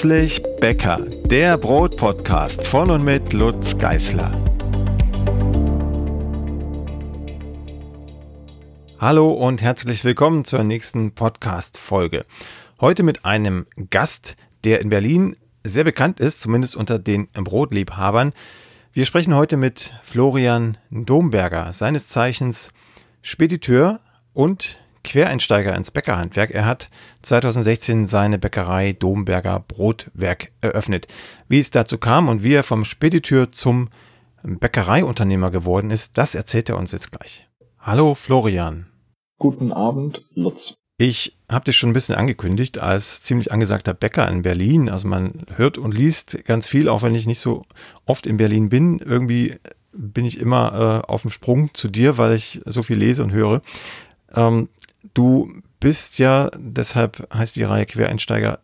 Plötzlich Bäcker, der Brotpodcast von und mit Lutz Geißler. Hallo und herzlich willkommen zur nächsten Podcast-Folge. Heute mit einem Gast, der in Berlin sehr bekannt ist, zumindest unter den Brotliebhabern. Wir sprechen heute mit Florian Domberger, seines Zeichens Spediteur und Quereinsteiger ins Bäckerhandwerk. Er hat 2016 seine Bäckerei Domberger Brotwerk eröffnet. Wie es dazu kam und wie er vom Spediteur zum Bäckereiunternehmer geworden ist, das erzählt er uns jetzt gleich. Hallo Florian. Guten Abend, Lutz. Ich habe dich schon ein bisschen angekündigt als ziemlich angesagter Bäcker in Berlin. Also man hört und liest ganz viel, auch wenn ich nicht so oft in Berlin bin. Irgendwie bin ich immer äh, auf dem Sprung zu dir, weil ich so viel lese und höre. Ähm, du bist ja, deshalb heißt die Reihe Quereinsteiger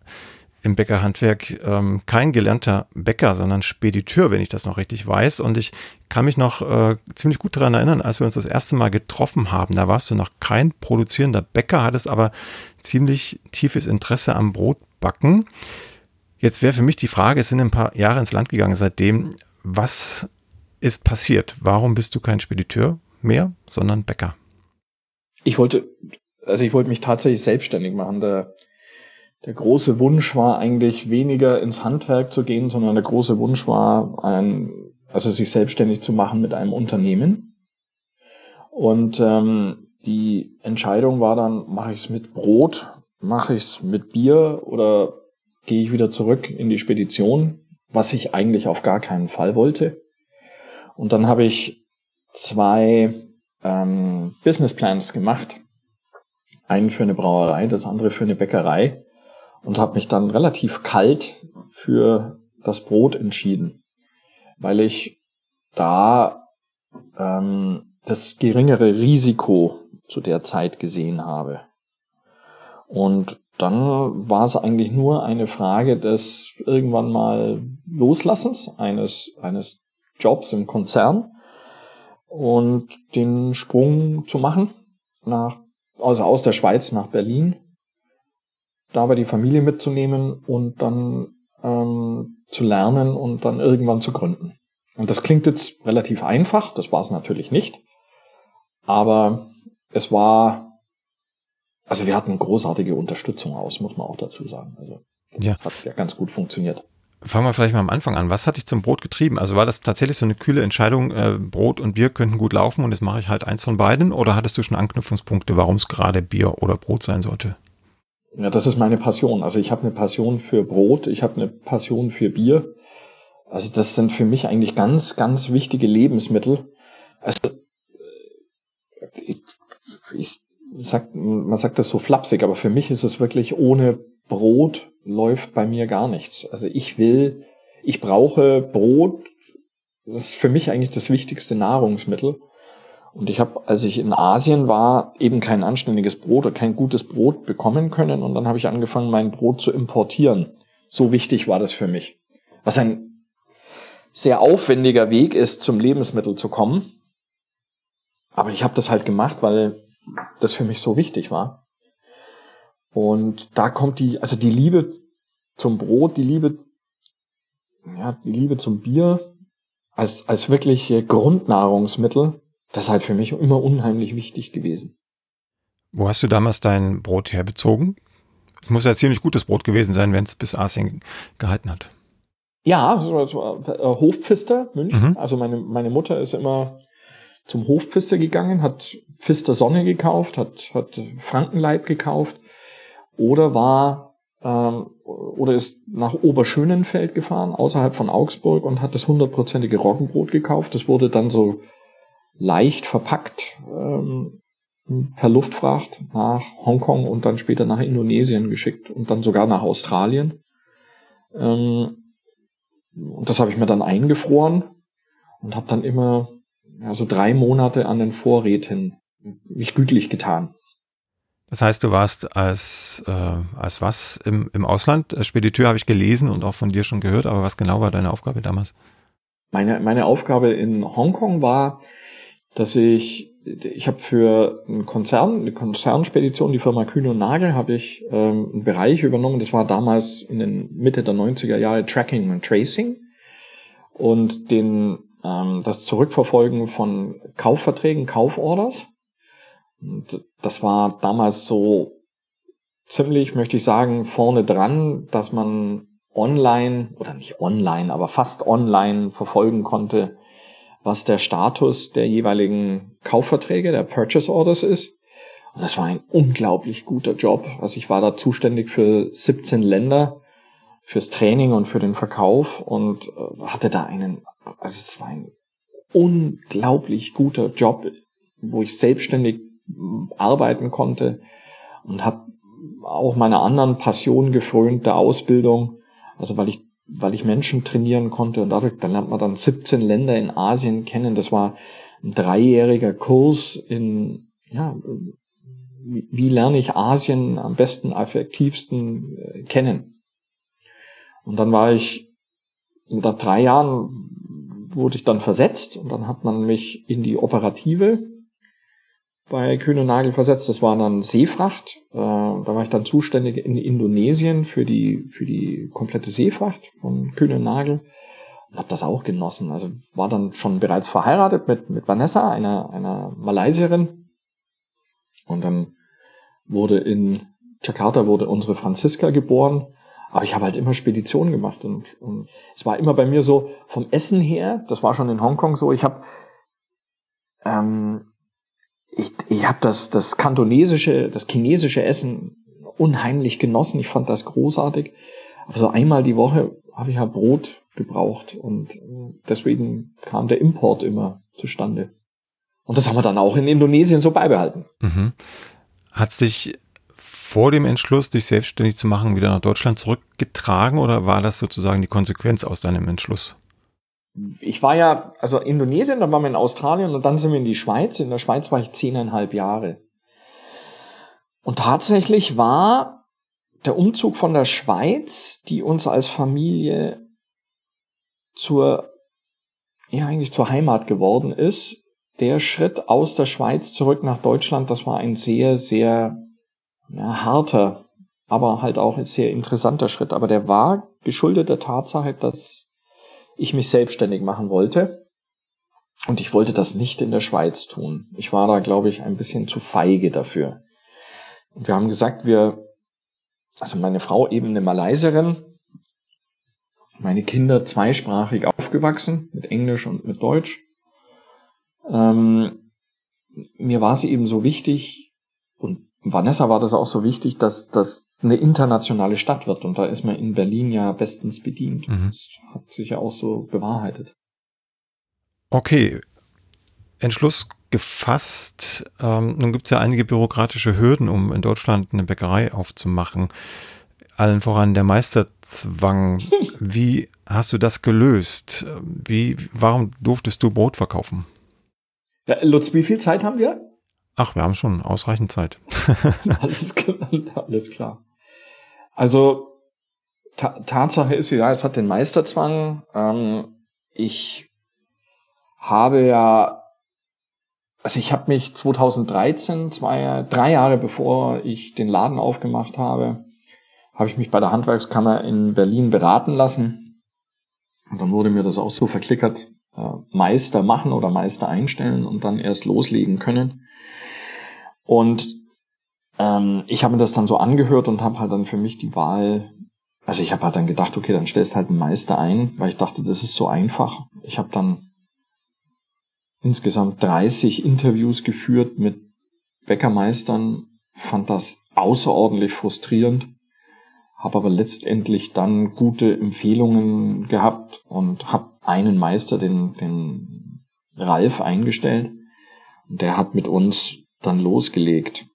im Bäckerhandwerk ähm, kein gelernter Bäcker, sondern Spediteur, wenn ich das noch richtig weiß. Und ich kann mich noch äh, ziemlich gut daran erinnern, als wir uns das erste Mal getroffen haben. Da warst du noch kein produzierender Bäcker, hattest aber ziemlich tiefes Interesse am Brotbacken. Jetzt wäre für mich die Frage, es sind ein paar Jahre ins Land gegangen seitdem. Was ist passiert? Warum bist du kein Spediteur mehr, sondern Bäcker? Ich wollte, also ich wollte mich tatsächlich selbstständig machen. Der, der große Wunsch war eigentlich weniger ins Handwerk zu gehen, sondern der große Wunsch war, ein, also sich selbstständig zu machen mit einem Unternehmen. Und ähm, die Entscheidung war dann, mache ich es mit Brot, mache ich es mit Bier oder gehe ich wieder zurück in die Spedition, was ich eigentlich auf gar keinen Fall wollte. Und dann habe ich zwei ähm, Businessplans gemacht. Einen für eine Brauerei, das andere für eine Bäckerei und habe mich dann relativ kalt für das Brot entschieden, weil ich da ähm, das geringere Risiko zu der Zeit gesehen habe. Und dann war es eigentlich nur eine Frage des irgendwann mal Loslassens eines, eines Jobs im Konzern und den Sprung zu machen nach, also aus der Schweiz nach Berlin dabei die Familie mitzunehmen und dann ähm, zu lernen und dann irgendwann zu gründen. Und das klingt jetzt relativ einfach, das war es natürlich nicht, aber es war, also wir hatten großartige Unterstützung aus, muss man auch dazu sagen. Also das ja. hat ja ganz gut funktioniert. Fangen wir vielleicht mal am Anfang an. Was hat dich zum Brot getrieben? Also war das tatsächlich so eine kühle Entscheidung, äh, Brot und Bier könnten gut laufen und jetzt mache ich halt eins von beiden? Oder hattest du schon Anknüpfungspunkte, warum es gerade Bier oder Brot sein sollte? Ja, das ist meine Passion. Also ich habe eine Passion für Brot, ich habe eine Passion für Bier. Also das sind für mich eigentlich ganz, ganz wichtige Lebensmittel. Also ich, ich sag, man sagt das so flapsig, aber für mich ist es wirklich ohne Brot läuft bei mir gar nichts. Also ich will, ich brauche Brot. Das ist für mich eigentlich das wichtigste Nahrungsmittel. Und ich habe, als ich in Asien war, eben kein anständiges Brot oder kein gutes Brot bekommen können. Und dann habe ich angefangen, mein Brot zu importieren. So wichtig war das für mich. Was ein sehr aufwendiger Weg ist, zum Lebensmittel zu kommen. Aber ich habe das halt gemacht, weil das für mich so wichtig war. Und da kommt die, also die Liebe zum Brot, die Liebe, ja, die Liebe zum Bier als, als wirklich Grundnahrungsmittel das ist halt für mich immer unheimlich wichtig gewesen. Wo hast du damals dein Brot herbezogen? Es muss ja ziemlich gutes Brot gewesen sein, wenn es bis Asien gehalten hat. Ja, äh, Hofpfister München. Mhm. Also meine, meine Mutter ist immer zum Hofpfister gegangen, hat Pfister Sonne gekauft, hat, hat Frankenleib gekauft oder war ähm, oder ist nach Oberschönenfeld gefahren, außerhalb von Augsburg und hat das hundertprozentige Roggenbrot gekauft. Das wurde dann so leicht verpackt ähm, per Luftfracht nach Hongkong und dann später nach Indonesien geschickt und dann sogar nach Australien. Ähm, und das habe ich mir dann eingefroren und habe dann immer ja, so drei Monate an den Vorräten mich gütlich getan. Das heißt, du warst als, äh, als was im, im Ausland? Spediteur habe ich gelesen und auch von dir schon gehört, aber was genau war deine Aufgabe damals? Meine, meine Aufgabe in Hongkong war, dass ich, ich habe für einen Konzern, eine Konzernspedition, die Firma Kühne und Nagel, habe ich ähm, einen Bereich übernommen. Das war damals in den Mitte der 90er Jahre Tracking und Tracing und den ähm, das Zurückverfolgen von Kaufverträgen, Kauforders. Und das war damals so ziemlich, möchte ich sagen, vorne dran, dass man online oder nicht online, aber fast online verfolgen konnte, was der Status der jeweiligen Kaufverträge, der Purchase Orders ist. Und das war ein unglaublich guter Job. Also ich war da zuständig für 17 Länder, fürs Training und für den Verkauf und äh, hatte da einen, also es war ein unglaublich guter Job, wo ich selbstständig arbeiten konnte und habe auch meiner anderen Passion gefrönt, der Ausbildung. Also weil ich, weil ich Menschen trainieren konnte und dadurch, dann lernt man dann 17 Länder in Asien kennen. Das war ein dreijähriger Kurs in, ja, wie, wie lerne ich Asien am besten, effektivsten äh, kennen. Und dann war ich, nach drei Jahren wurde ich dann versetzt und dann hat man mich in die Operative bei Kühne Nagel versetzt. Das war dann Seefracht. Äh, da war ich dann zuständig in Indonesien für die, für die komplette Seefracht von Kühne Nagel und habe das auch genossen. Also war dann schon bereits verheiratet mit, mit Vanessa, einer, einer Malaysierin. Und dann wurde in Jakarta wurde unsere Franziska geboren. Aber ich habe halt immer Speditionen gemacht und, und es war immer bei mir so vom Essen her, das war schon in Hongkong so, ich habe ähm, ich, ich habe das, das kantonesische, das chinesische Essen unheimlich genossen. Ich fand das großartig. Aber so einmal die Woche habe ich ja Brot gebraucht und deswegen kam der Import immer zustande. Und das haben wir dann auch in Indonesien so beibehalten. Mhm. Hat sich vor dem Entschluss, dich selbstständig zu machen, wieder nach Deutschland zurückgetragen oder war das sozusagen die Konsequenz aus deinem Entschluss? Ich war ja, also Indonesien, dann waren wir in Australien und dann sind wir in die Schweiz. In der Schweiz war ich zehneinhalb Jahre. Und tatsächlich war der Umzug von der Schweiz, die uns als Familie zur, ja eigentlich zur Heimat geworden ist, der Schritt aus der Schweiz zurück nach Deutschland, das war ein sehr, sehr ja, harter, aber halt auch ein sehr interessanter Schritt. Aber der war geschuldet der Tatsache, dass ich mich selbstständig machen wollte. Und ich wollte das nicht in der Schweiz tun. Ich war da, glaube ich, ein bisschen zu feige dafür. Und wir haben gesagt, wir, also meine Frau eben eine Malaysierin, meine Kinder zweisprachig aufgewachsen, mit Englisch und mit Deutsch. Ähm, mir war sie eben so wichtig und Vanessa war das auch so wichtig, dass das eine internationale Stadt wird. Und da ist man in Berlin ja bestens bedient. Mhm. Das hat sich ja auch so bewahrheitet. Okay. Entschluss gefasst. Ähm, nun gibt es ja einige bürokratische Hürden, um in Deutschland eine Bäckerei aufzumachen. Allen voran der Meisterzwang. Wie hast du das gelöst? Wie, warum durftest du Brot verkaufen? Ja, Lutz, wie viel Zeit haben wir? Ach, wir haben schon ausreichend Zeit. alles, alles klar. Also ta Tatsache ist, ja, es hat den Meisterzwang. Ähm, ich habe ja, also ich habe mich 2013, zwei, drei Jahre bevor ich den Laden aufgemacht habe, habe ich mich bei der Handwerkskammer in Berlin beraten lassen. Und dann wurde mir das auch so verklickert, äh, Meister machen oder Meister einstellen und dann erst loslegen können. Und ähm, ich habe mir das dann so angehört und habe halt dann für mich die Wahl, also ich habe halt dann gedacht, okay, dann stellst halt einen Meister ein, weil ich dachte, das ist so einfach. Ich habe dann insgesamt 30 Interviews geführt mit Bäckermeistern, fand das außerordentlich frustrierend, habe aber letztendlich dann gute Empfehlungen gehabt und habe einen Meister, den, den Ralf, eingestellt. Und der hat mit uns dann losgelegt.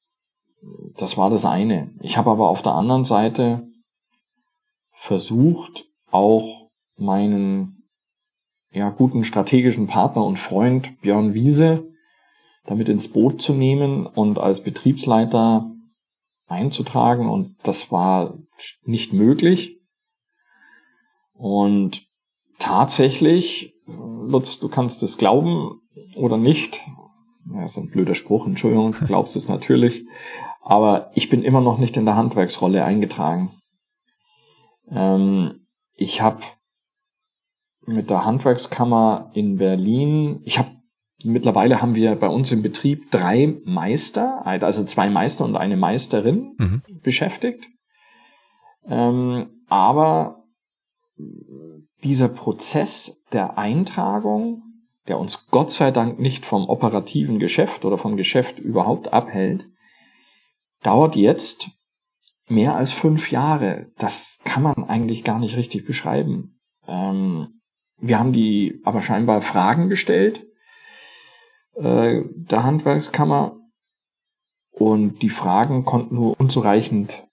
Das war das eine. Ich habe aber auf der anderen Seite versucht, auch meinen ja, guten strategischen Partner und Freund Björn Wiese damit ins Boot zu nehmen und als Betriebsleiter einzutragen. Und das war nicht möglich. Und tatsächlich, Lutz, du kannst es glauben oder nicht, ja, ist ein blöder Spruch, Entschuldigung, glaubst du es natürlich. Aber ich bin immer noch nicht in der Handwerksrolle eingetragen. Ähm, ich habe mit der Handwerkskammer in Berlin, ich habe mittlerweile haben wir bei uns im Betrieb drei Meister, also zwei Meister und eine Meisterin mhm. beschäftigt. Ähm, aber dieser Prozess der Eintragung, der uns Gott sei Dank nicht vom operativen Geschäft oder vom Geschäft überhaupt abhält, dauert jetzt mehr als fünf Jahre. Das kann man eigentlich gar nicht richtig beschreiben. Ähm, wir haben die aber scheinbar Fragen gestellt äh, der Handwerkskammer und die Fragen konnten nur unzureichend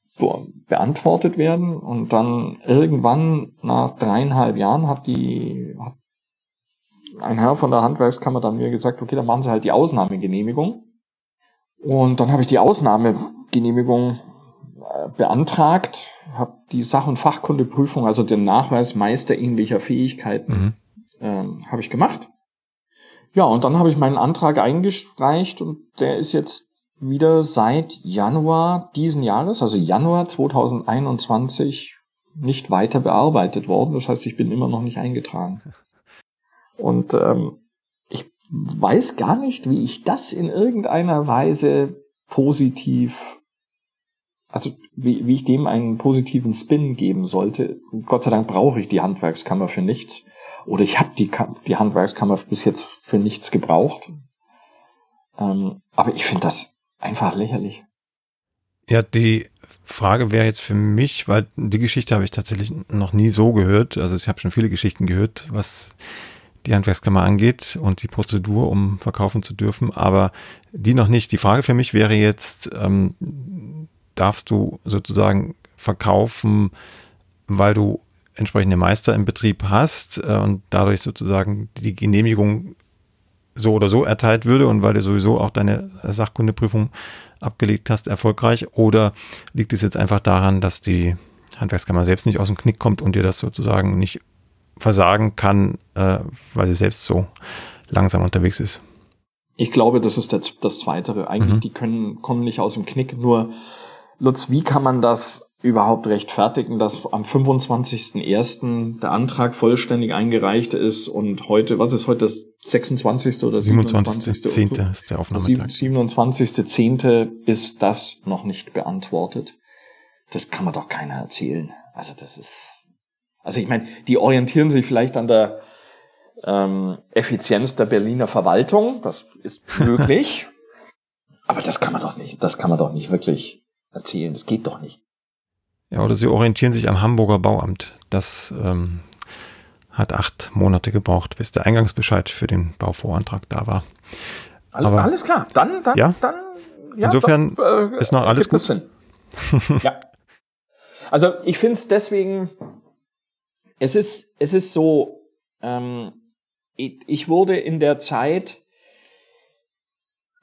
beantwortet werden und dann irgendwann nach dreieinhalb Jahren hat die hat ein Herr von der Handwerkskammer dann mir gesagt, okay, dann machen Sie halt die Ausnahmegenehmigung. Und dann habe ich die Ausnahmegenehmigung äh, beantragt, habe die Sach- und Fachkundeprüfung, also den Nachweis meisterähnlicher Fähigkeiten, mhm. ähm, habe ich gemacht. Ja, und dann habe ich meinen Antrag eingereicht und der ist jetzt wieder seit Januar diesen Jahres, also Januar 2021, nicht weiter bearbeitet worden. Das heißt, ich bin immer noch nicht eingetragen. Und ähm, ich weiß gar nicht, wie ich das in irgendeiner Weise positiv, also wie, wie ich dem einen positiven Spin geben sollte. Gott sei Dank brauche ich die Handwerkskammer für nichts. Oder ich habe die, die Handwerkskammer bis jetzt für nichts gebraucht. Ähm, aber ich finde das einfach lächerlich. Ja, die Frage wäre jetzt für mich, weil die Geschichte habe ich tatsächlich noch nie so gehört. Also ich habe schon viele Geschichten gehört, was die Handwerkskammer angeht und die Prozedur, um verkaufen zu dürfen, aber die noch nicht. Die Frage für mich wäre jetzt, ähm, darfst du sozusagen verkaufen, weil du entsprechende Meister im Betrieb hast äh, und dadurch sozusagen die Genehmigung so oder so erteilt würde und weil du sowieso auch deine Sachkundeprüfung abgelegt hast, erfolgreich? Oder liegt es jetzt einfach daran, dass die Handwerkskammer selbst nicht aus dem Knick kommt und dir das sozusagen nicht versagen kann, äh, weil sie selbst so langsam unterwegs ist? Ich glaube, das ist das, das Zweite. Eigentlich, mhm. die können, kommen nicht aus dem Knick. Nur, Lutz, wie kann man das überhaupt rechtfertigen, dass am 25.01. der Antrag vollständig eingereicht ist und heute, was ist heute das 26. oder 27. 27. ist der Aufnahmetag. 27.10. ist das noch nicht beantwortet. Das kann man doch keiner erzählen. Also das ist, also ich meine, die orientieren sich vielleicht an der ähm, Effizienz der Berliner Verwaltung. Das ist möglich. aber das kann man doch nicht, das kann man doch nicht wirklich erzählen. Das geht doch nicht. Ja, oder sie orientieren sich am Hamburger Bauamt. Das ähm, hat acht Monate gebraucht, bis der Eingangsbescheid für den Bauvorantrag da war. Aber, alles klar, dann, dann, ja, dann. Ja, insofern dann, äh, ist noch alles gut. Ja. Also ich finde es deswegen, es ist, es ist so, ähm, ich, ich wurde in der Zeit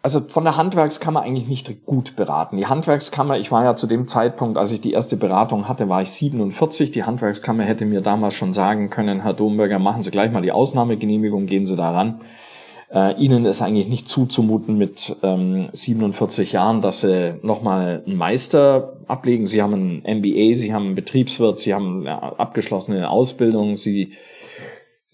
also von der Handwerkskammer eigentlich nicht gut beraten. Die Handwerkskammer, ich war ja zu dem Zeitpunkt, als ich die erste Beratung hatte, war ich 47. Die Handwerkskammer hätte mir damals schon sagen können, Herr Domberger, machen Sie gleich mal die Ausnahmegenehmigung, gehen Sie daran. Äh, Ihnen ist eigentlich nicht zuzumuten mit ähm, 47 Jahren, dass Sie nochmal einen Meister ablegen. Sie haben ein MBA, Sie haben einen Betriebswirt, Sie haben eine abgeschlossene Ausbildung, Sie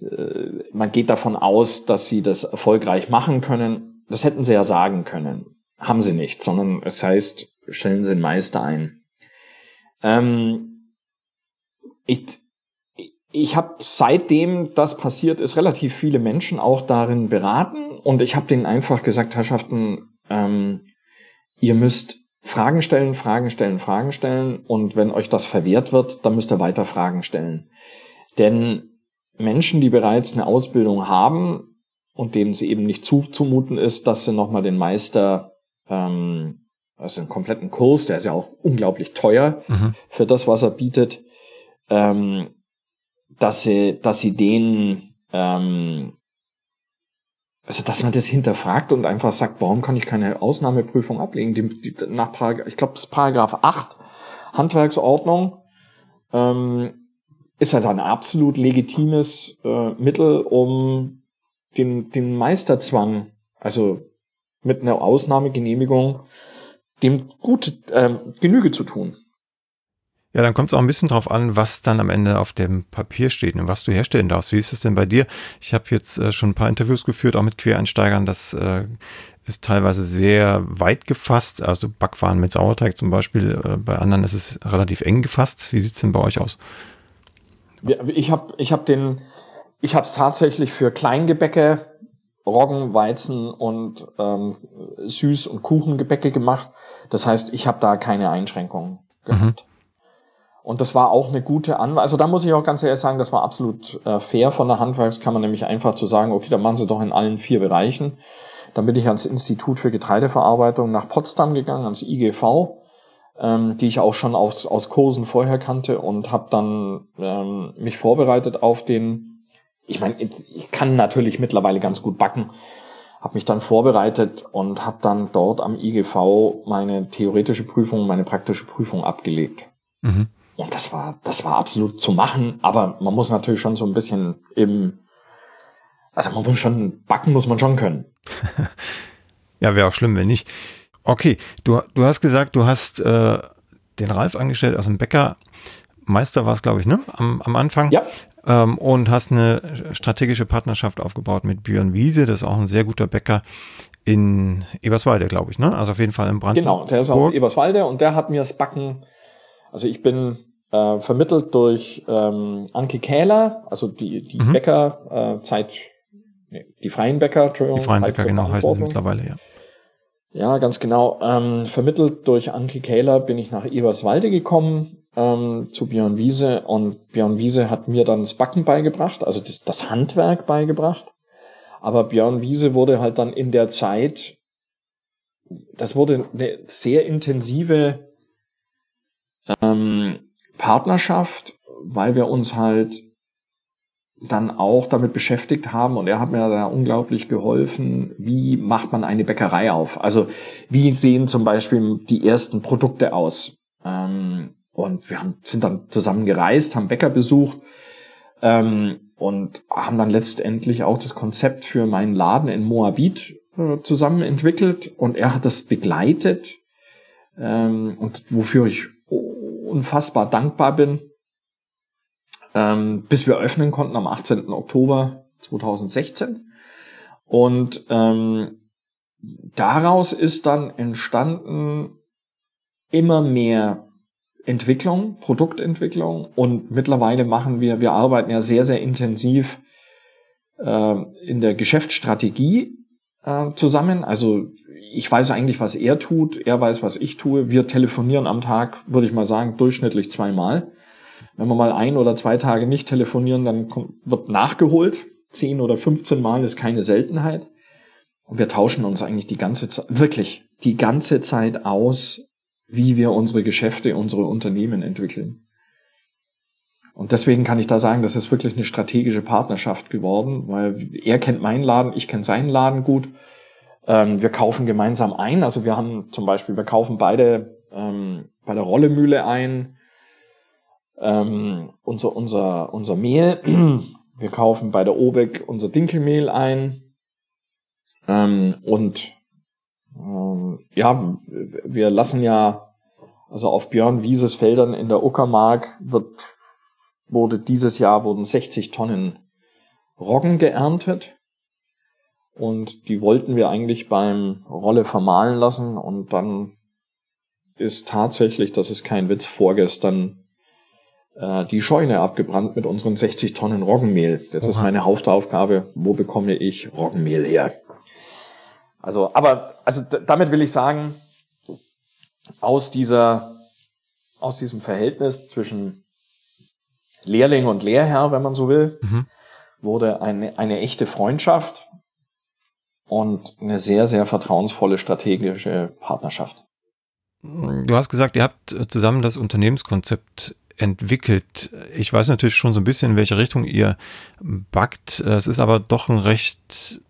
äh, man geht davon aus, dass sie das erfolgreich machen können. Das hätten sie ja sagen können. Haben sie nicht, sondern es heißt, stellen sie einen Meister ein. Ähm, ich ich habe seitdem das passiert ist, relativ viele Menschen auch darin beraten und ich habe denen einfach gesagt, Herrschaften, ähm, ihr müsst Fragen stellen, Fragen stellen, Fragen stellen und wenn euch das verwehrt wird, dann müsst ihr weiter Fragen stellen. Denn Menschen, die bereits eine Ausbildung haben, und denen sie eben nicht zuzumuten ist, dass sie nochmal den Meister, ähm, also einen kompletten Kurs, der ist ja auch unglaublich teuer mhm. für das, was er bietet, ähm, dass sie, dass sie den, ähm, also dass man das hinterfragt und einfach sagt, warum kann ich keine Ausnahmeprüfung ablegen? Die, die, nach Paragraph, ich glaube, Paragraph 8 Handwerksordnung ähm, ist halt ein absolut legitimes äh, Mittel, um den, den Meisterzwang, also mit einer Ausnahmegenehmigung dem gut ähm, Genüge zu tun. Ja, dann kommt es auch ein bisschen drauf an, was dann am Ende auf dem Papier steht und was du herstellen darfst. Wie ist es denn bei dir? Ich habe jetzt äh, schon ein paar Interviews geführt, auch mit Quereinsteigern. Das äh, ist teilweise sehr weit gefasst. Also Backwaren mit Sauerteig zum Beispiel. Äh, bei anderen ist es relativ eng gefasst. Wie sieht es denn bei euch aus? Ich habe ich hab den, ich habe es tatsächlich für Kleingebäcke, Roggen, Weizen und ähm, Süß- und Kuchengebäcke gemacht. Das heißt, ich habe da keine Einschränkungen gehabt. Mhm. Und das war auch eine gute Anweisung. Also da muss ich auch ganz ehrlich sagen, das war absolut äh, fair von der Handwerkskammer, nämlich einfach zu sagen, okay, dann machen Sie doch in allen vier Bereichen. Dann bin ich ans Institut für Getreideverarbeitung nach Potsdam gegangen, ans IGV, ähm, die ich auch schon aus, aus Kursen vorher kannte und habe dann ähm, mich vorbereitet auf den, ich meine, ich kann natürlich mittlerweile ganz gut backen, habe mich dann vorbereitet und habe dann dort am IGV meine theoretische Prüfung, meine praktische Prüfung abgelegt. Mhm. Und das war, das war absolut zu machen, aber man muss natürlich schon so ein bisschen im, also man muss schon, backen muss man schon können. ja, wäre auch schlimm, wenn nicht. Okay, du, du hast gesagt, du hast äh, den Ralf angestellt aus dem Bäcker. Meister war es, glaube ich, ne? Am, am Anfang. Ja. Ähm, und hast eine strategische Partnerschaft aufgebaut mit Björn Wiese, das ist auch ein sehr guter Bäcker in Eberswalde, glaube ich, ne? Also auf jeden Fall im Brandenburg. Genau, der ist aus Eberswalde und der hat mir das Backen, also ich bin äh, vermittelt durch ähm, Anke Kähler, also die, die mhm. Bäcker, äh, Zeit, nee, die freien Bäcker, Entschuldigung. Die freien Bäcker, genau, heißen sie mittlerweile, ja. Ja, ganz genau. Ähm, vermittelt durch Anke Kähler bin ich nach Eberswalde gekommen ähm, zu Björn Wiese und Björn Wiese hat mir dann das Backen beigebracht, also das, das Handwerk beigebracht. Aber Björn Wiese wurde halt dann in der Zeit, das wurde eine sehr intensive ähm, Partnerschaft, weil wir uns halt dann auch damit beschäftigt haben und er hat mir da unglaublich geholfen, wie macht man eine Bäckerei auf? Also wie sehen zum Beispiel die ersten Produkte aus? Ähm, und wir haben, sind dann zusammen gereist, haben Bäcker besucht ähm, und haben dann letztendlich auch das Konzept für meinen Laden in Moabit äh, zusammen entwickelt und er hat das begleitet ähm, und wofür ich unfassbar dankbar bin, ähm, bis wir öffnen konnten am 18. Oktober 2016. Und ähm, daraus ist dann entstanden immer mehr Entwicklung, Produktentwicklung und mittlerweile machen wir, wir arbeiten ja sehr, sehr intensiv äh, in der Geschäftsstrategie äh, zusammen. Also ich weiß eigentlich, was er tut, er weiß, was ich tue. Wir telefonieren am Tag, würde ich mal sagen, durchschnittlich zweimal. Wenn wir mal ein oder zwei Tage nicht telefonieren, dann wird nachgeholt. Zehn oder 15 Mal ist keine Seltenheit. Und wir tauschen uns eigentlich die ganze Zeit, wirklich die ganze Zeit aus, wie wir unsere Geschäfte, unsere Unternehmen entwickeln. Und deswegen kann ich da sagen, das ist wirklich eine strategische Partnerschaft geworden, weil er kennt meinen Laden, ich kenne seinen Laden gut. Ähm, wir kaufen gemeinsam ein. Also wir haben zum Beispiel, wir kaufen beide ähm, bei der Rollemühle ein ähm, unser, unser, unser Mehl. Wir kaufen bei der Obeck unser Dinkelmehl ein. Ähm, und ähm, ja, wir lassen ja, also auf Björn Wieses Feldern in der Uckermark wird, wurde dieses Jahr wurden 60 Tonnen Roggen geerntet. Und die wollten wir eigentlich beim Rolle vermahlen lassen. Und dann ist tatsächlich, das ist kein Witz, vorgestern äh, die Scheune abgebrannt mit unseren 60 Tonnen Roggenmehl. Jetzt Oha. ist meine Hauptaufgabe, wo bekomme ich Roggenmehl her? Also, aber, also damit will ich sagen, aus dieser, aus diesem Verhältnis zwischen Lehrling und Lehrherr, wenn man so will, mhm. wurde eine, eine echte Freundschaft und eine sehr, sehr vertrauensvolle strategische Partnerschaft. Du hast gesagt, ihr habt zusammen das Unternehmenskonzept entwickelt. Ich weiß natürlich schon so ein bisschen, in welche Richtung ihr backt. Es ist aber doch ein recht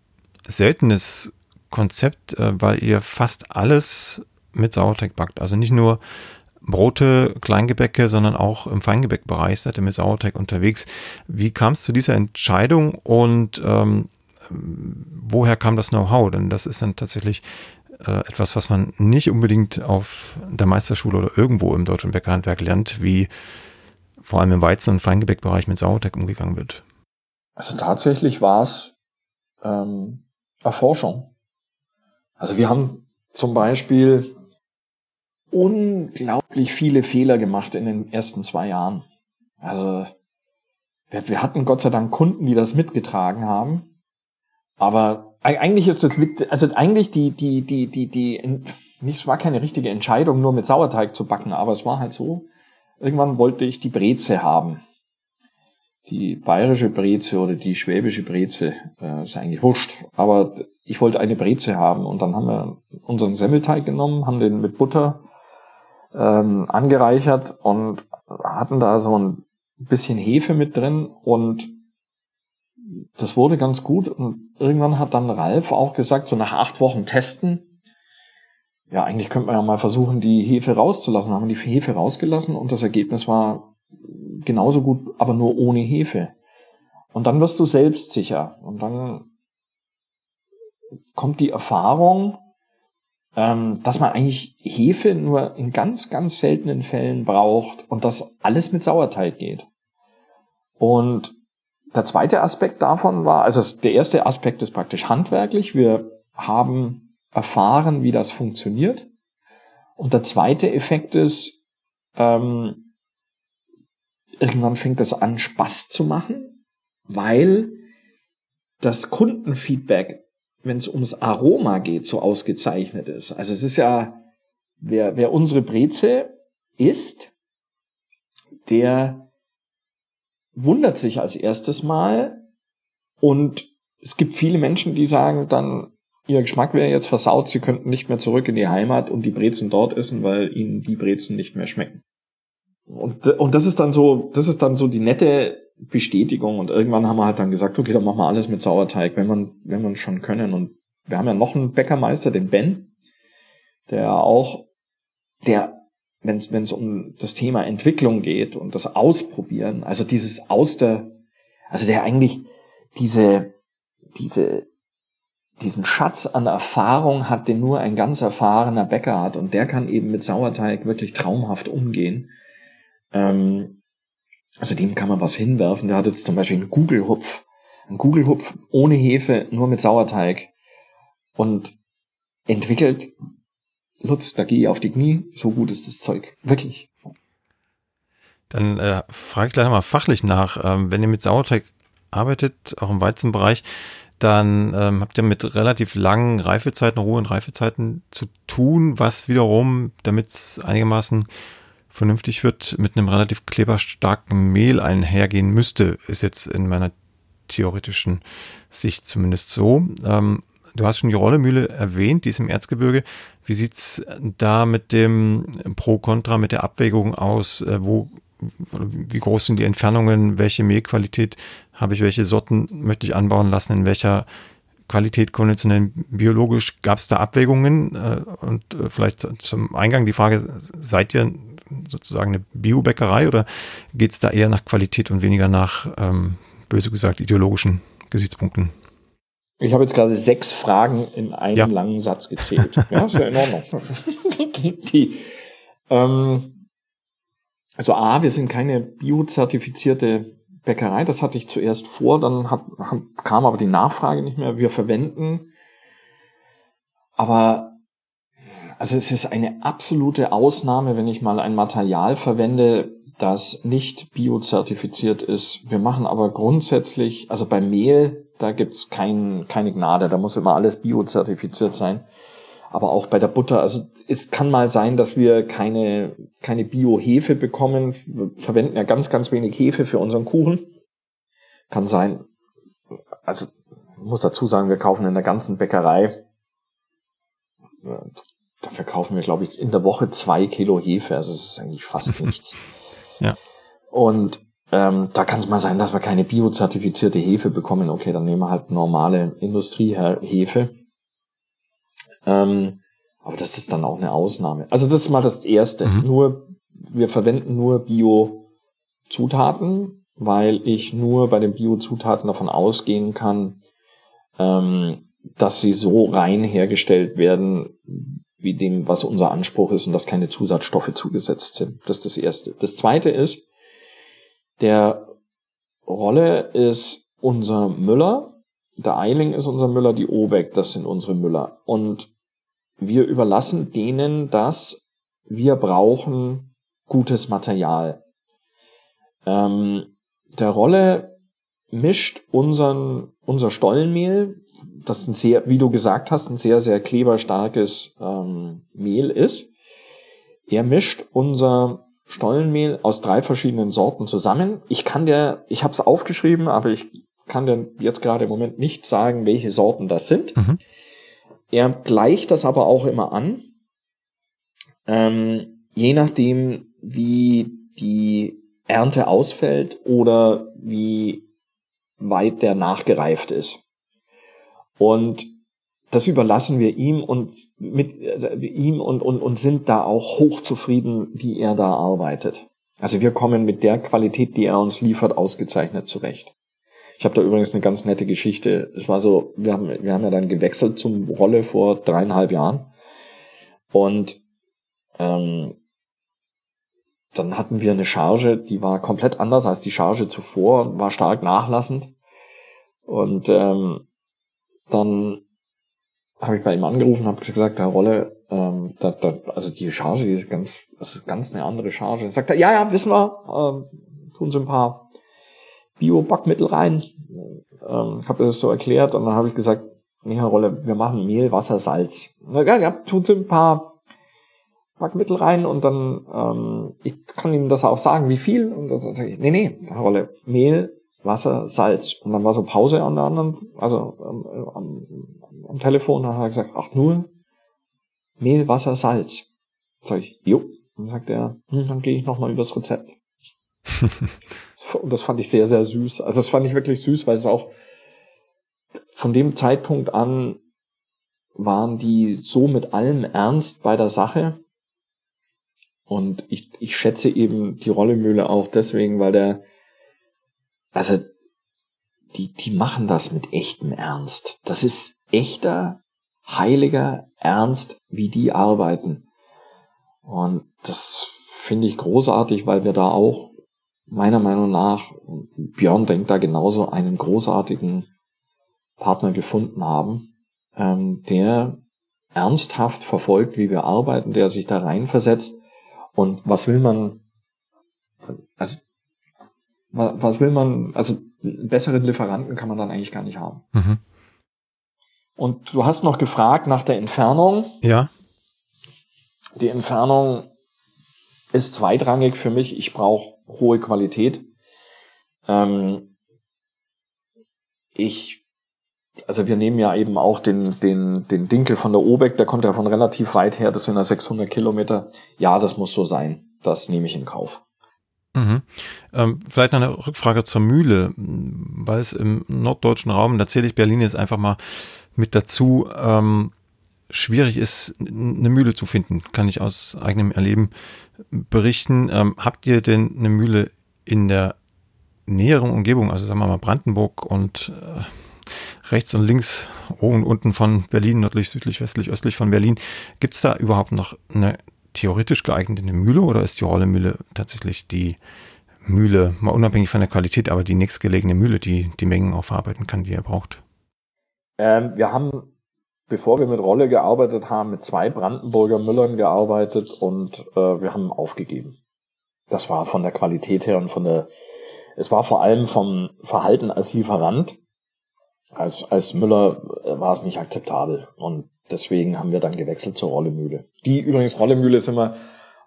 seltenes Konzept, äh, weil ihr fast alles mit Sauerteig backt. Also nicht nur Brote, Kleingebäcke, sondern auch im Feingebäckbereich seid ihr mit Sauerteig unterwegs. Wie kam es zu dieser Entscheidung und ähm, woher kam das Know-how? Denn das ist dann tatsächlich äh, etwas, was man nicht unbedingt auf der Meisterschule oder irgendwo im deutschen Bäckerhandwerk lernt, wie vor allem im Weizen- und Feingebäckbereich mit Sauerteig umgegangen wird. Also tatsächlich war es ähm, Erforschung. Also wir haben zum Beispiel unglaublich viele Fehler gemacht in den ersten zwei Jahren. Also wir, wir hatten Gott sei Dank Kunden, die das mitgetragen haben. Aber eigentlich ist das, also eigentlich die, die, die, die, die, nicht, es war keine richtige Entscheidung, nur mit Sauerteig zu backen, aber es war halt so. Irgendwann wollte ich die Breze haben. Die bayerische Breze oder die schwäbische Breze, äh, ist eigentlich wurscht. Aber ich wollte eine Breze haben und dann haben wir unseren Semmelteig genommen, haben den mit Butter ähm, angereichert und hatten da so ein bisschen Hefe mit drin und das wurde ganz gut. Und irgendwann hat dann Ralf auch gesagt, so nach acht Wochen testen, ja, eigentlich könnte man ja mal versuchen, die Hefe rauszulassen. Haben die Hefe rausgelassen und das Ergebnis war genauso gut, aber nur ohne Hefe. Und dann wirst du selbstsicher und dann kommt die Erfahrung, ähm, dass man eigentlich Hefe nur in ganz, ganz seltenen Fällen braucht und dass alles mit Sauerteig geht. Und der zweite Aspekt davon war, also der erste Aspekt ist praktisch handwerklich. Wir haben erfahren, wie das funktioniert. Und der zweite Effekt ist, ähm, irgendwann fängt das an, Spaß zu machen, weil das Kundenfeedback wenn es ums Aroma geht, so ausgezeichnet ist. Also es ist ja, wer, wer unsere Breze isst, der wundert sich als erstes Mal und es gibt viele Menschen, die sagen dann, ihr Geschmack wäre jetzt versaut, sie könnten nicht mehr zurück in die Heimat und die Brezen dort essen, weil ihnen die Brezen nicht mehr schmecken. Und, und das ist dann so, das ist dann so die nette Bestätigung und irgendwann haben wir halt dann gesagt, okay, dann machen wir alles mit Sauerteig, wenn man, wenn man schon können. Und wir haben ja noch einen Bäckermeister, den Ben, der auch, der, wenn es um das Thema Entwicklung geht und das Ausprobieren, also dieses aus der, also der eigentlich diese, diese, diesen Schatz an Erfahrung hat, den nur ein ganz erfahrener Bäcker hat und der kann eben mit Sauerteig wirklich traumhaft umgehen. Ähm, also dem kann man was hinwerfen. Der hat jetzt zum Beispiel einen Gugelhupf. Einen Gugelhupf ohne Hefe, nur mit Sauerteig. Und entwickelt, Lutz, da gehe ich auf die Knie, so gut ist das Zeug. Wirklich. Dann äh, frage ich gleich mal fachlich nach. Ähm, wenn ihr mit Sauerteig arbeitet, auch im Weizenbereich, dann ähm, habt ihr mit relativ langen Reifezeiten, hohen Reifezeiten zu tun, was wiederum, damit es einigermaßen vernünftig wird, mit einem relativ kleberstarken Mehl einhergehen müsste, ist jetzt in meiner theoretischen Sicht zumindest so. Ähm, du hast schon die Rollemühle erwähnt, die ist im Erzgebirge. Wie sieht es da mit dem Pro-Contra, mit der Abwägung aus? Äh, wo, wie groß sind die Entfernungen? Welche Mehlqualität habe ich? Welche Sorten möchte ich anbauen lassen? In welcher Qualität konventionell biologisch gab es da Abwägungen? Äh, und äh, vielleicht zum Eingang die Frage, seid ihr sozusagen eine Biobäckerei oder geht es da eher nach Qualität und weniger nach, ähm, böse gesagt, ideologischen Gesichtspunkten? Ich habe jetzt gerade sechs Fragen in einem ja. langen Satz gezählt. ja, ist ja in Ordnung. Die, ähm, also A, wir sind keine biozertifizierte Bäckerei, das hatte ich zuerst vor, dann hat, kam aber die Nachfrage nicht mehr. Wir verwenden aber also es ist eine absolute Ausnahme, wenn ich mal ein Material verwende, das nicht biozertifiziert ist. Wir machen aber grundsätzlich, also beim Mehl, da gibt's kein, keine Gnade, da muss immer alles biozertifiziert sein. Aber auch bei der Butter, also es kann mal sein, dass wir keine, keine Bio-Hefe bekommen. Wir verwenden ja ganz, ganz wenig Hefe für unseren Kuchen. Kann sein, also ich muss dazu sagen, wir kaufen in der ganzen Bäckerei da verkaufen wir, glaube ich, in der Woche zwei Kilo Hefe. Also das ist eigentlich fast nichts. ja. Und ähm, da kann es mal sein, dass wir keine biozertifizierte Hefe bekommen. Okay, dann nehmen wir halt normale Industriehefe. Ähm, aber das ist dann auch eine Ausnahme. Also das ist mal das Erste. Mhm. Nur, wir verwenden nur Bio-Zutaten, weil ich nur bei den Bio-Zutaten davon ausgehen kann, ähm, dass sie so rein hergestellt werden, wie dem, was unser Anspruch ist und dass keine Zusatzstoffe zugesetzt sind. Das ist das Erste. Das Zweite ist, der Rolle ist unser Müller, der Eiling ist unser Müller, die Obeck, das sind unsere Müller. Und wir überlassen denen das, wir brauchen gutes Material. Ähm, der Rolle mischt unseren, unser Stollenmehl, das ein sehr, wie du gesagt hast, ein sehr, sehr kleberstarkes ähm, Mehl ist. Er mischt unser Stollenmehl aus drei verschiedenen Sorten zusammen. Ich kann dir, ich habe es aufgeschrieben, aber ich kann dir jetzt gerade im Moment nicht sagen, welche Sorten das sind. Mhm. Er gleicht das aber auch immer an, ähm, je nachdem, wie die Ernte ausfällt oder wie weit der nachgereift ist. Und das überlassen wir ihm und mit also ihm und, und, und sind da auch hochzufrieden, wie er da arbeitet. Also wir kommen mit der Qualität, die er uns liefert, ausgezeichnet zurecht. Ich habe da übrigens eine ganz nette Geschichte. Es war so, wir haben, wir haben ja dann gewechselt zum Rolle vor dreieinhalb Jahren. Und ähm, dann hatten wir eine Charge, die war komplett anders als die Charge zuvor, war stark nachlassend. Und ähm, dann habe ich bei ihm angerufen, habe gesagt, Herr Rolle, ähm, da, da, also die Charge, die ist ganz, das ist ganz eine andere Charge. Dann sagt er, ja, ja, wissen wir, ähm, tun Sie ein paar Bio-Backmittel rein. Ähm, habe das so erklärt und dann habe ich gesagt, nee, Herr Rolle, wir machen Mehl, Wasser, Salz. Na, ja, ja, tun Sie ein paar Backmittel rein und dann, ähm, ich kann Ihnen das auch sagen, wie viel. Und dann sage ich, nee, nee, Herr Rolle, Mehl, Wasser, Salz. Und dann war so Pause an der anderen, also ähm, am, Telefon, dann hat er gesagt, ach nur Mehl, Wasser, Salz. Sag ich, jo. Und dann sagt er, hm, dann gehe ich nochmal übers Rezept. Und das fand ich sehr, sehr süß. Also das fand ich wirklich süß, weil es auch von dem Zeitpunkt an waren die so mit allem Ernst bei der Sache. Und ich, ich schätze eben die Rollemühle auch deswegen, weil der, also die, die machen das mit echtem Ernst. Das ist echter, heiliger Ernst, wie die arbeiten. Und das finde ich großartig, weil wir da auch meiner Meinung nach, Björn denkt da genauso, einen großartigen Partner gefunden haben, ähm, der ernsthaft verfolgt, wie wir arbeiten, der sich da reinversetzt. Und was will man, also, was will man, also, besseren Lieferanten kann man dann eigentlich gar nicht haben. Mhm. Und du hast noch gefragt nach der Entfernung. Ja. Die Entfernung ist zweitrangig für mich. Ich brauche hohe Qualität. Ähm, ich, also wir nehmen ja eben auch den, den, den Dinkel von der Obeck, der kommt ja von relativ weit her, das sind ja 600 Kilometer. Ja, das muss so sein. Das nehme ich in Kauf. Mhm. Ähm, vielleicht noch eine Rückfrage zur Mühle, weil es im norddeutschen Raum, da zähle ich Berlin jetzt einfach mal mit dazu, ähm, schwierig ist, eine Mühle zu finden, kann ich aus eigenem Erleben berichten. Ähm, habt ihr denn eine Mühle in der näheren Umgebung, also sagen wir mal Brandenburg und äh, rechts und links, oben und unten von Berlin, nördlich, südlich, westlich, östlich von Berlin, gibt es da überhaupt noch eine theoretisch geeignete Mühle oder ist die Rollemühle tatsächlich die Mühle, mal unabhängig von der Qualität, aber die nächstgelegene Mühle, die die Mengen auch verarbeiten kann, die ihr braucht? Ähm, wir haben bevor wir mit Rolle gearbeitet haben, mit zwei Brandenburger Müllern gearbeitet und äh, wir haben aufgegeben. Das war von der Qualität her und von der, es war vor allem vom Verhalten als Lieferant, als, als Müller äh, war es nicht akzeptabel und deswegen haben wir dann gewechselt zur Rollemühle. Die übrigens Rollemühle ist immer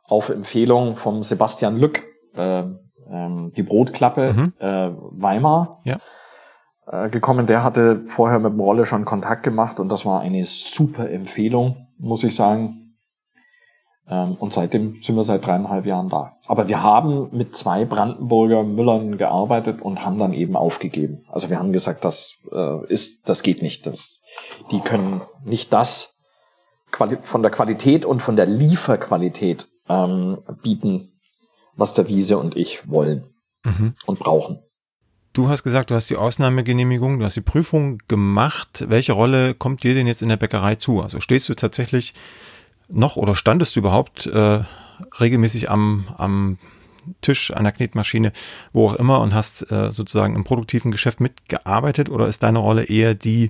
auf Empfehlung von Sebastian Lück, äh, ähm, die Brotklappe mhm. äh, Weimar. Ja äh, gekommen. Der hatte vorher mit dem Rolle schon Kontakt gemacht und das war eine super Empfehlung, muss ich sagen. Ähm, und seitdem sind wir seit dreieinhalb Jahren da. Aber wir haben mit zwei Brandenburger Müllern gearbeitet und haben dann eben aufgegeben. Also wir haben gesagt, das äh, ist, das geht nicht. Das, die können nicht das von der Qualität und von der Lieferqualität ähm, bieten, was der Wiese und ich wollen mhm. und brauchen. Du hast gesagt, du hast die Ausnahmegenehmigung, du hast die Prüfung gemacht. Welche Rolle kommt dir denn jetzt in der Bäckerei zu? Also stehst du tatsächlich noch oder standest du überhaupt äh, regelmäßig am, am Tisch, an der Knetmaschine, wo auch immer und hast äh, sozusagen im produktiven Geschäft mitgearbeitet oder ist deine Rolle eher die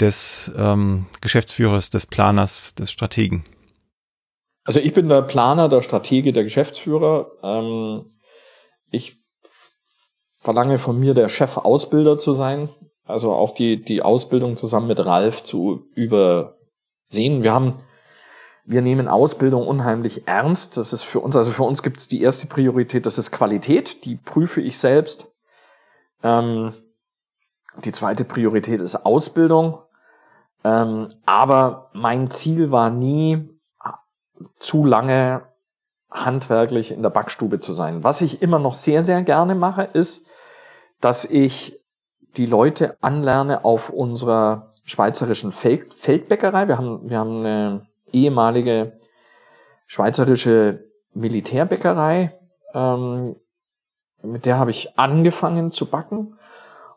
des ähm, Geschäftsführers, des Planers, des Strategen? Also ich bin der Planer, der Stratege, der Geschäftsführer. Ähm, ich verlange von mir, der Chefausbilder zu sein. Also auch die, die Ausbildung zusammen mit Ralf zu übersehen. Wir haben, wir nehmen Ausbildung unheimlich ernst. Das ist für uns, also für uns gibt es die erste Priorität, das ist Qualität. Die prüfe ich selbst. Ähm, die zweite Priorität ist Ausbildung. Ähm, aber mein Ziel war nie, zu lange handwerklich in der Backstube zu sein. Was ich immer noch sehr, sehr gerne mache, ist, dass ich die Leute anlerne auf unserer schweizerischen Feld Feldbäckerei. Wir haben, wir haben eine ehemalige schweizerische Militärbäckerei, ähm, mit der habe ich angefangen zu backen.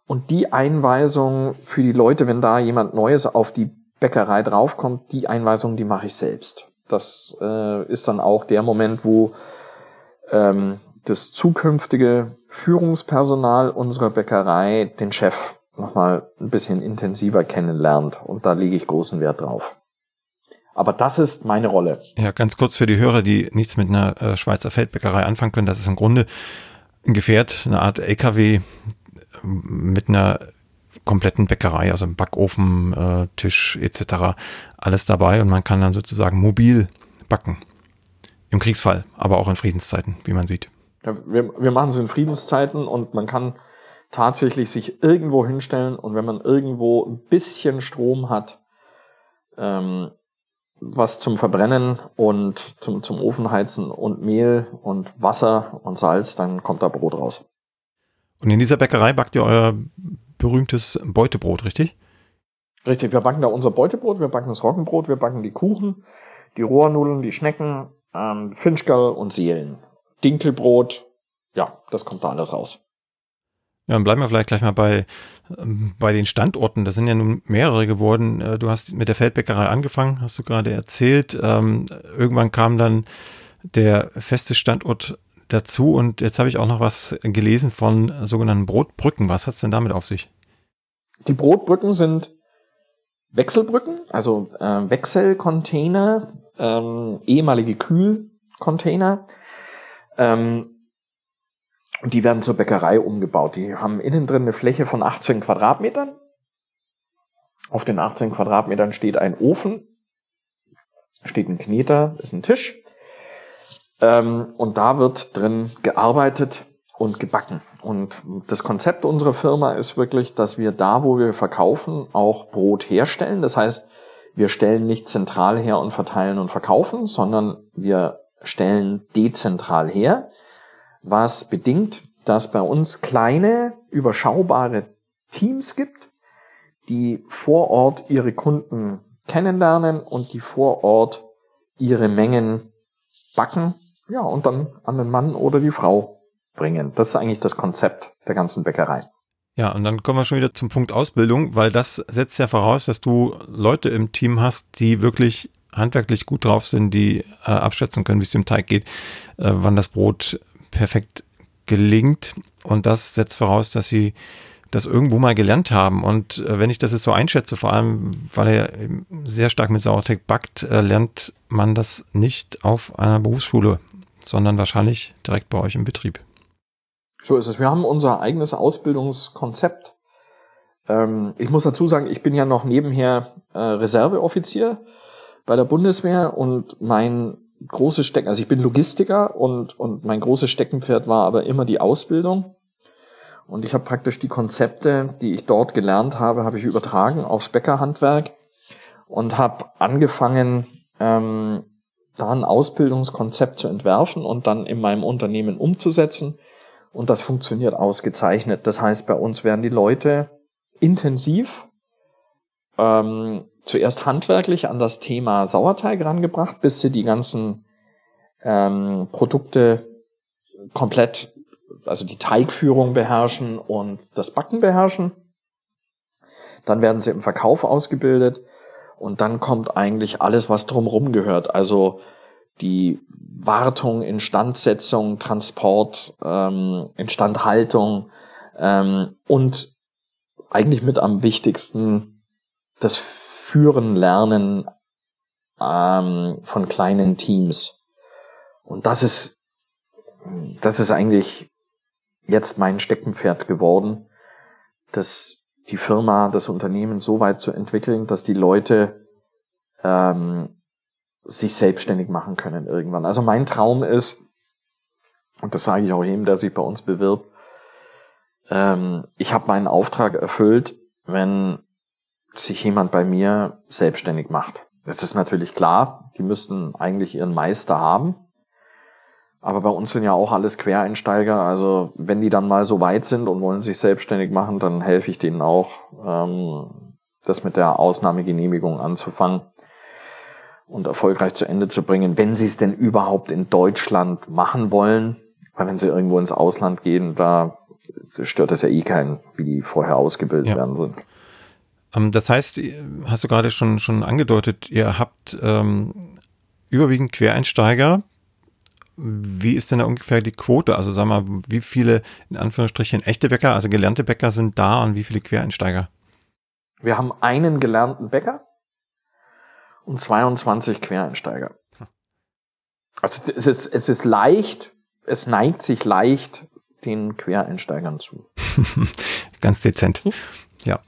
Und die Einweisung für die Leute, wenn da jemand Neues auf die Bäckerei draufkommt, die Einweisung, die mache ich selbst. Das äh, ist dann auch der Moment, wo ähm, das zukünftige Führungspersonal unserer Bäckerei den Chef nochmal ein bisschen intensiver kennenlernt. Und da lege ich großen Wert drauf. Aber das ist meine Rolle. Ja, ganz kurz für die Hörer, die nichts mit einer äh, Schweizer Feldbäckerei anfangen können. Das ist im Grunde ein Gefährt, eine Art LKW mit einer kompletten Bäckerei, also Backofen, äh, Tisch etc. alles dabei und man kann dann sozusagen mobil backen. Im Kriegsfall, aber auch in Friedenszeiten, wie man sieht. Ja, wir, wir machen es in Friedenszeiten und man kann tatsächlich sich irgendwo hinstellen und wenn man irgendwo ein bisschen Strom hat, ähm, was zum Verbrennen und zum, zum Ofenheizen und Mehl und Wasser und Salz, dann kommt da Brot raus. Und in dieser Bäckerei backt ihr euer berühmtes Beutebrot, richtig? Richtig, wir backen da unser Beutebrot, wir backen das Roggenbrot, wir backen die Kuchen, die Rohrnudeln, die Schnecken, ähm, Finchgall und Seelen. Dinkelbrot, ja, das kommt da alles raus. Ja, dann bleiben wir vielleicht gleich mal bei, ähm, bei den Standorten. Das sind ja nun mehrere geworden. Äh, du hast mit der Feldbäckerei angefangen, hast du gerade erzählt. Ähm, irgendwann kam dann der feste Standort dazu und jetzt habe ich auch noch was gelesen von sogenannten Brotbrücken. Was hat es denn damit auf sich? Die Brotbrücken sind Wechselbrücken, also äh, Wechselcontainer, ähm, ehemalige Kühlcontainer. Ähm, und die werden zur Bäckerei umgebaut. Die haben innen drin eine Fläche von 18 Quadratmetern. Auf den 18 Quadratmetern steht ein Ofen, steht ein Kneter, ist ein Tisch. Ähm, und da wird drin gearbeitet und gebacken. Und das Konzept unserer Firma ist wirklich, dass wir da, wo wir verkaufen, auch Brot herstellen. Das heißt, wir stellen nicht zentral her und verteilen und verkaufen, sondern wir stellen dezentral her, was bedingt, dass bei uns kleine, überschaubare Teams gibt, die vor Ort ihre Kunden kennenlernen und die vor Ort ihre Mengen backen ja, und dann an den Mann oder die Frau bringen. Das ist eigentlich das Konzept der ganzen Bäckerei. Ja, und dann kommen wir schon wieder zum Punkt Ausbildung, weil das setzt ja voraus, dass du Leute im Team hast, die wirklich handwerklich gut drauf sind, die äh, abschätzen können, wie es dem Teig geht, äh, wann das Brot perfekt gelingt. Und das setzt voraus, dass sie das irgendwo mal gelernt haben. Und äh, wenn ich das jetzt so einschätze, vor allem, weil er sehr stark mit Sauerteig backt, äh, lernt man das nicht auf einer Berufsschule sondern wahrscheinlich direkt bei euch im Betrieb. So ist es. Wir haben unser eigenes Ausbildungskonzept. Ähm, ich muss dazu sagen, ich bin ja noch nebenher äh, Reserveoffizier bei der Bundeswehr und mein großes Stecken, also ich bin Logistiker und, und mein großes Steckenpferd war aber immer die Ausbildung. Und ich habe praktisch die Konzepte, die ich dort gelernt habe, habe ich übertragen aufs Bäckerhandwerk und habe angefangen, ähm, da ein Ausbildungskonzept zu entwerfen und dann in meinem Unternehmen umzusetzen. Und das funktioniert ausgezeichnet. Das heißt, bei uns werden die Leute intensiv ähm, zuerst handwerklich an das Thema Sauerteig rangebracht, bis sie die ganzen ähm, Produkte komplett also die Teigführung beherrschen und das Backen beherrschen. Dann werden sie im Verkauf ausgebildet und dann kommt eigentlich alles, was drumherum gehört. Also die Wartung, Instandsetzung, Transport, ähm, Instandhaltung ähm, und eigentlich mit am wichtigsten das Führen, Lernen ähm, von kleinen Teams. Und das ist, das ist eigentlich jetzt mein Steckenpferd geworden, dass die Firma, das Unternehmen so weit zu entwickeln, dass die Leute ähm, sich selbstständig machen können irgendwann. Also mein Traum ist, und das sage ich auch jedem, der sich bei uns bewirbt, ähm, ich habe meinen Auftrag erfüllt, wenn sich jemand bei mir selbstständig macht. Es ist natürlich klar, die müssten eigentlich ihren Meister haben. Aber bei uns sind ja auch alles Quereinsteiger. Also wenn die dann mal so weit sind und wollen sich selbstständig machen, dann helfe ich denen auch, ähm, das mit der Ausnahmegenehmigung anzufangen und erfolgreich zu Ende zu bringen, wenn sie es denn überhaupt in Deutschland machen wollen. Weil wenn sie irgendwo ins Ausland gehen, da stört es ja eh keinen, wie die vorher ausgebildet ja. werden sind. Ähm, das heißt, hast du gerade schon, schon angedeutet, ihr habt ähm, überwiegend Quereinsteiger. Wie ist denn da ungefähr die Quote? Also sag mal, wie viele in Anführungsstrichen echte Bäcker, also gelernte Bäcker sind da und wie viele Quereinsteiger? Wir haben einen gelernten Bäcker und 22 Quereinsteiger. Also es ist, es ist leicht, es neigt sich leicht den Quereinsteigern zu. Ganz dezent. Ja.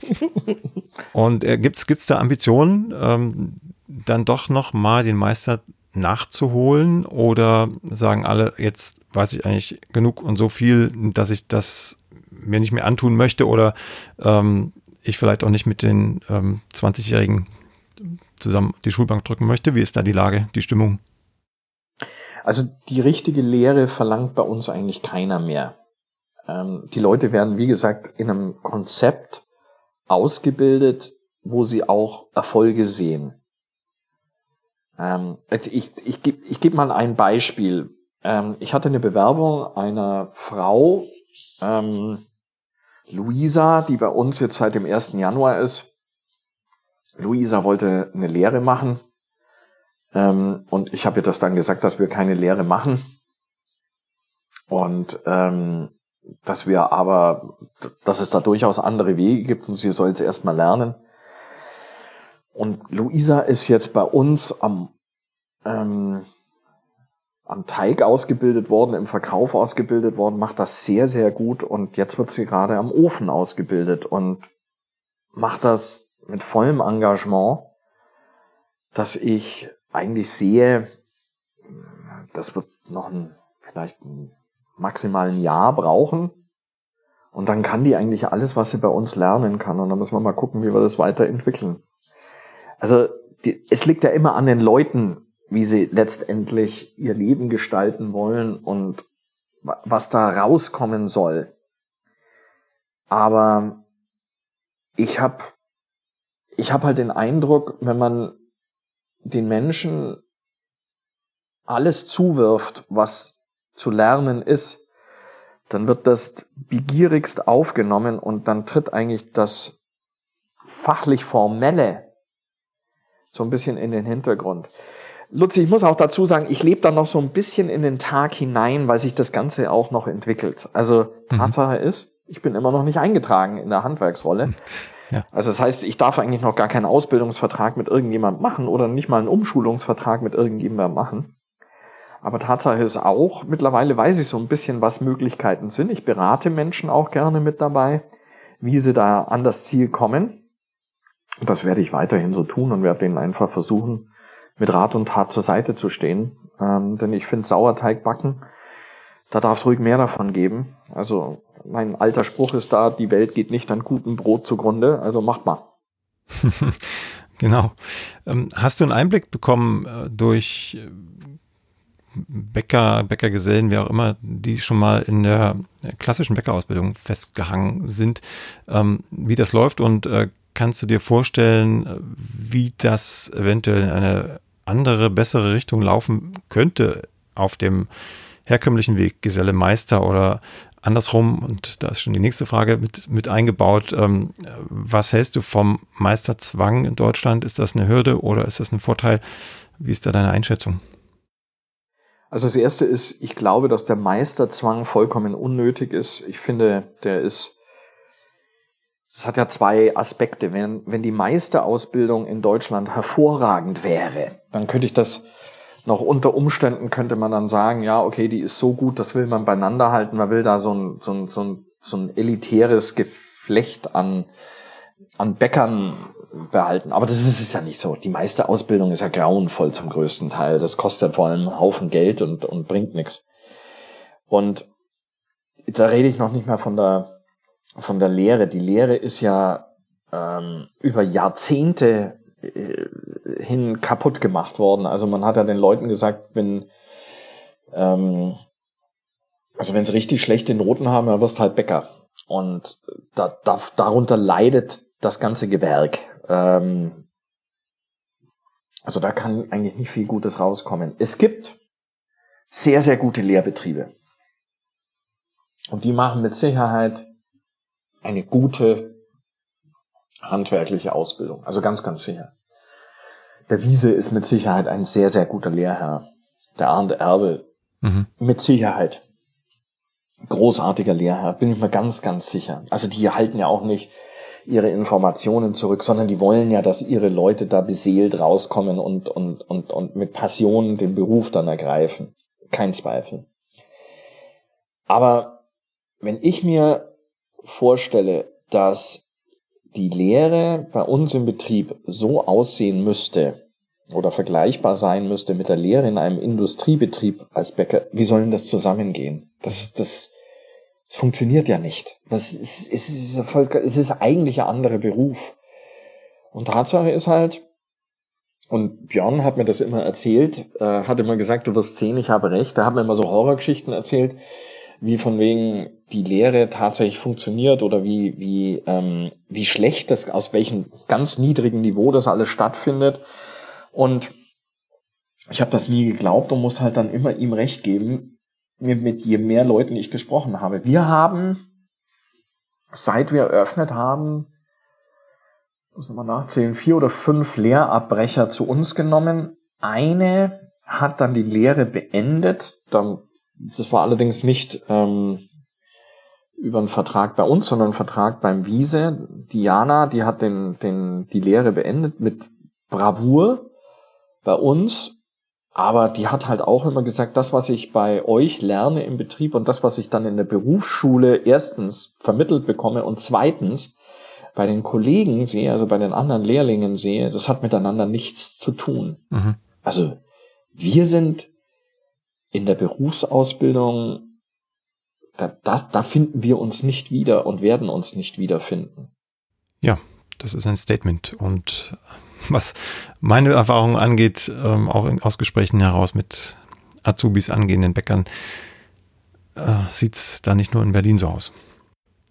Und äh, gibt's gibt's da Ambitionen, ähm, dann doch noch mal den Meister nachzuholen oder sagen alle, jetzt weiß ich eigentlich genug und so viel, dass ich das mir nicht mehr antun möchte oder ähm, ich vielleicht auch nicht mit den ähm, 20-Jährigen zusammen die Schulbank drücken möchte. Wie ist da die Lage, die Stimmung? Also die richtige Lehre verlangt bei uns eigentlich keiner mehr. Ähm, die Leute werden, wie gesagt, in einem Konzept ausgebildet, wo sie auch Erfolge sehen. Ähm, also ich ich gebe ich geb mal ein Beispiel. Ähm, ich hatte eine Bewerbung einer Frau, ähm, Luisa, die bei uns jetzt seit dem 1. Januar ist. Luisa wollte eine Lehre machen. Ähm, und ich habe ihr das dann gesagt, dass wir keine Lehre machen. Und ähm, dass wir aber, dass es da durchaus andere Wege gibt und sie soll es erstmal lernen. Und Luisa ist jetzt bei uns am, ähm, am Teig ausgebildet worden, im Verkauf ausgebildet worden, macht das sehr, sehr gut und jetzt wird sie gerade am Ofen ausgebildet und macht das mit vollem Engagement, dass ich eigentlich sehe, das wird noch ein, vielleicht ein maximal ein Jahr brauchen. Und dann kann die eigentlich alles, was sie bei uns lernen kann. Und dann müssen wir mal gucken, wie wir das weiterentwickeln. Also die, es liegt ja immer an den Leuten, wie sie letztendlich ihr Leben gestalten wollen und was da rauskommen soll. Aber ich habe ich hab halt den Eindruck, wenn man den Menschen alles zuwirft, was zu lernen ist, dann wird das begierigst aufgenommen und dann tritt eigentlich das fachlich Formelle so ein bisschen in den Hintergrund. Luzi, ich muss auch dazu sagen, ich lebe da noch so ein bisschen in den Tag hinein, weil sich das Ganze auch noch entwickelt. Also mhm. Tatsache mhm. ist, ich bin immer noch nicht eingetragen in der Handwerksrolle. Ja. Also das heißt, ich darf eigentlich noch gar keinen Ausbildungsvertrag mit irgendjemand machen oder nicht mal einen Umschulungsvertrag mit irgendjemandem machen. Aber Tatsache ist auch, mittlerweile weiß ich so ein bisschen, was Möglichkeiten sind. Ich berate Menschen auch gerne mit dabei, wie sie da an das Ziel kommen. Das werde ich weiterhin so tun und werde denen einfach versuchen, mit Rat und Tat zur Seite zu stehen. Ähm, denn ich finde Sauerteig backen, da darf es ruhig mehr davon geben. Also mein alter Spruch ist da, die Welt geht nicht an gutem Brot zugrunde, also macht mal. genau. Ähm, hast du einen Einblick bekommen äh, durch Bäcker, Bäckergesellen, wie auch immer, die schon mal in der klassischen Bäckerausbildung festgehangen sind, ähm, wie das läuft und äh, kannst du dir vorstellen, wie das eventuell in eine andere, bessere Richtung laufen könnte auf dem herkömmlichen Weg, Geselle Meister oder andersrum, und da ist schon die nächste Frage mit, mit eingebaut, ähm, was hältst du vom Meisterzwang in Deutschland? Ist das eine Hürde oder ist das ein Vorteil? Wie ist da deine Einschätzung? Also das erste ist, ich glaube, dass der Meisterzwang vollkommen unnötig ist. Ich finde, der ist, es hat ja zwei Aspekte. Wenn, wenn die Meisterausbildung in Deutschland hervorragend wäre, dann könnte ich das noch unter Umständen könnte man dann sagen, ja, okay, die ist so gut, das will man beieinander halten. Man will da so ein, so ein, so ein, so ein elitäres Geflecht an, an Bäckern behalten. Aber das ist es ja nicht so. Die meiste Ausbildung ist ja grauenvoll zum größten Teil. Das kostet vor allem einen Haufen Geld und, und bringt nichts. Und da rede ich noch nicht mal von der, von der Lehre. Die Lehre ist ja ähm, über Jahrzehnte äh, hin kaputt gemacht worden. Also man hat ja den Leuten gesagt, wenn ähm, also wenn sie richtig schlechte Noten haben, dann wirst du halt Bäcker. Und da, da, darunter leidet das ganze Gewerk. Ähm, also da kann eigentlich nicht viel Gutes rauskommen. Es gibt sehr, sehr gute Lehrbetriebe. Und die machen mit Sicherheit eine gute handwerkliche Ausbildung. Also ganz, ganz sicher. Der Wiese ist mit Sicherheit ein sehr, sehr guter Lehrherr. Der Arndt Erbe mhm. mit Sicherheit. Großartiger Lehrherr, bin ich mir ganz, ganz sicher. Also die halten ja auch nicht ihre Informationen zurück, sondern die wollen ja, dass ihre Leute da beseelt rauskommen und, und, und, und mit Passion den Beruf dann ergreifen. Kein Zweifel. Aber wenn ich mir vorstelle, dass die Lehre bei uns im Betrieb so aussehen müsste oder vergleichbar sein müsste mit der Lehre in einem Industriebetrieb als Bäcker, wie soll denn das zusammengehen? Das, das, es funktioniert ja nicht. Das ist, es, ist, es ist eigentlich ein anderer Beruf. Und Tatsache ist halt, und Björn hat mir das immer erzählt, äh, hat immer gesagt, du wirst sehen, ich habe recht. Da hat mir immer so Horrorgeschichten erzählt, wie von wegen die Lehre tatsächlich funktioniert oder wie, wie, ähm, wie schlecht das, aus welchem ganz niedrigen Niveau das alles stattfindet. Und ich habe das nie geglaubt und muss halt dann immer ihm recht geben mit, mit je mehr Leuten ich gesprochen habe. Wir haben, seit wir eröffnet haben, muss nochmal nachzählen, vier oder fünf Lehrabbrecher zu uns genommen. Eine hat dann die Lehre beendet. Dann, das war allerdings nicht ähm, über einen Vertrag bei uns, sondern einen Vertrag beim Wiese. Diana, die hat den, den, die Lehre beendet mit Bravour bei uns aber die hat halt auch immer gesagt, das, was ich bei euch lerne im Betrieb und das, was ich dann in der Berufsschule erstens vermittelt bekomme und zweitens bei den Kollegen sehe, also bei den anderen Lehrlingen sehe, das hat miteinander nichts zu tun. Mhm. Also wir sind in der Berufsausbildung, da, das, da finden wir uns nicht wieder und werden uns nicht wiederfinden. Ja, das ist ein Statement und was meine Erfahrungen angeht, ähm, auch in, aus Gesprächen heraus mit Azubis, angehenden Bäckern, äh, sieht es da nicht nur in Berlin so aus.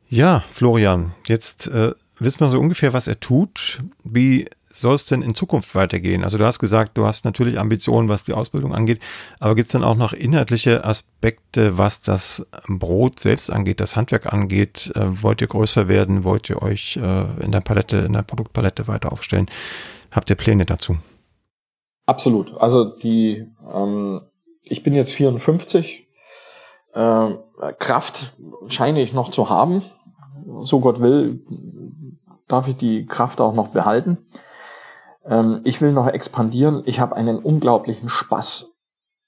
Ja, Florian, jetzt äh, wissen wir so ungefähr, was er tut. Wie soll es denn in Zukunft weitergehen? Also du hast gesagt, du hast natürlich Ambitionen, was die Ausbildung angeht, aber gibt es dann auch noch inhaltliche Aspekte, was das Brot selbst angeht, das Handwerk angeht? Äh, wollt ihr größer werden? Wollt ihr euch äh, in der Palette, in der Produktpalette weiter aufstellen? Habt ihr Pläne dazu? Absolut. Also die, ähm, ich bin jetzt 54. Äh, Kraft scheine ich noch zu haben. So Gott will, darf ich die Kraft auch noch behalten. Ähm, ich will noch expandieren. Ich habe einen unglaublichen Spaß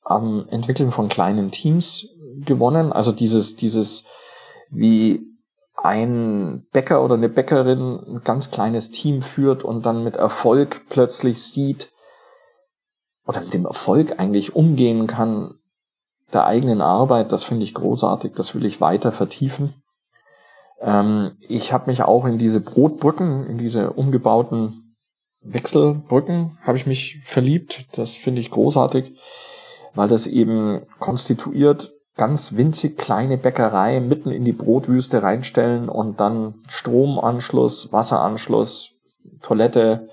am Entwickeln von kleinen Teams gewonnen. Also dieses, dieses, wie ein Bäcker oder eine Bäckerin ein ganz kleines Team führt und dann mit Erfolg plötzlich sieht oder mit dem Erfolg eigentlich umgehen kann der eigenen Arbeit, das finde ich großartig, das will ich weiter vertiefen. Ähm, ich habe mich auch in diese Brotbrücken, in diese umgebauten Wechselbrücken, habe ich mich verliebt. Das finde ich großartig, weil das eben konstituiert ganz winzig kleine Bäckerei mitten in die Brotwüste reinstellen und dann Stromanschluss, Wasseranschluss, Toilette,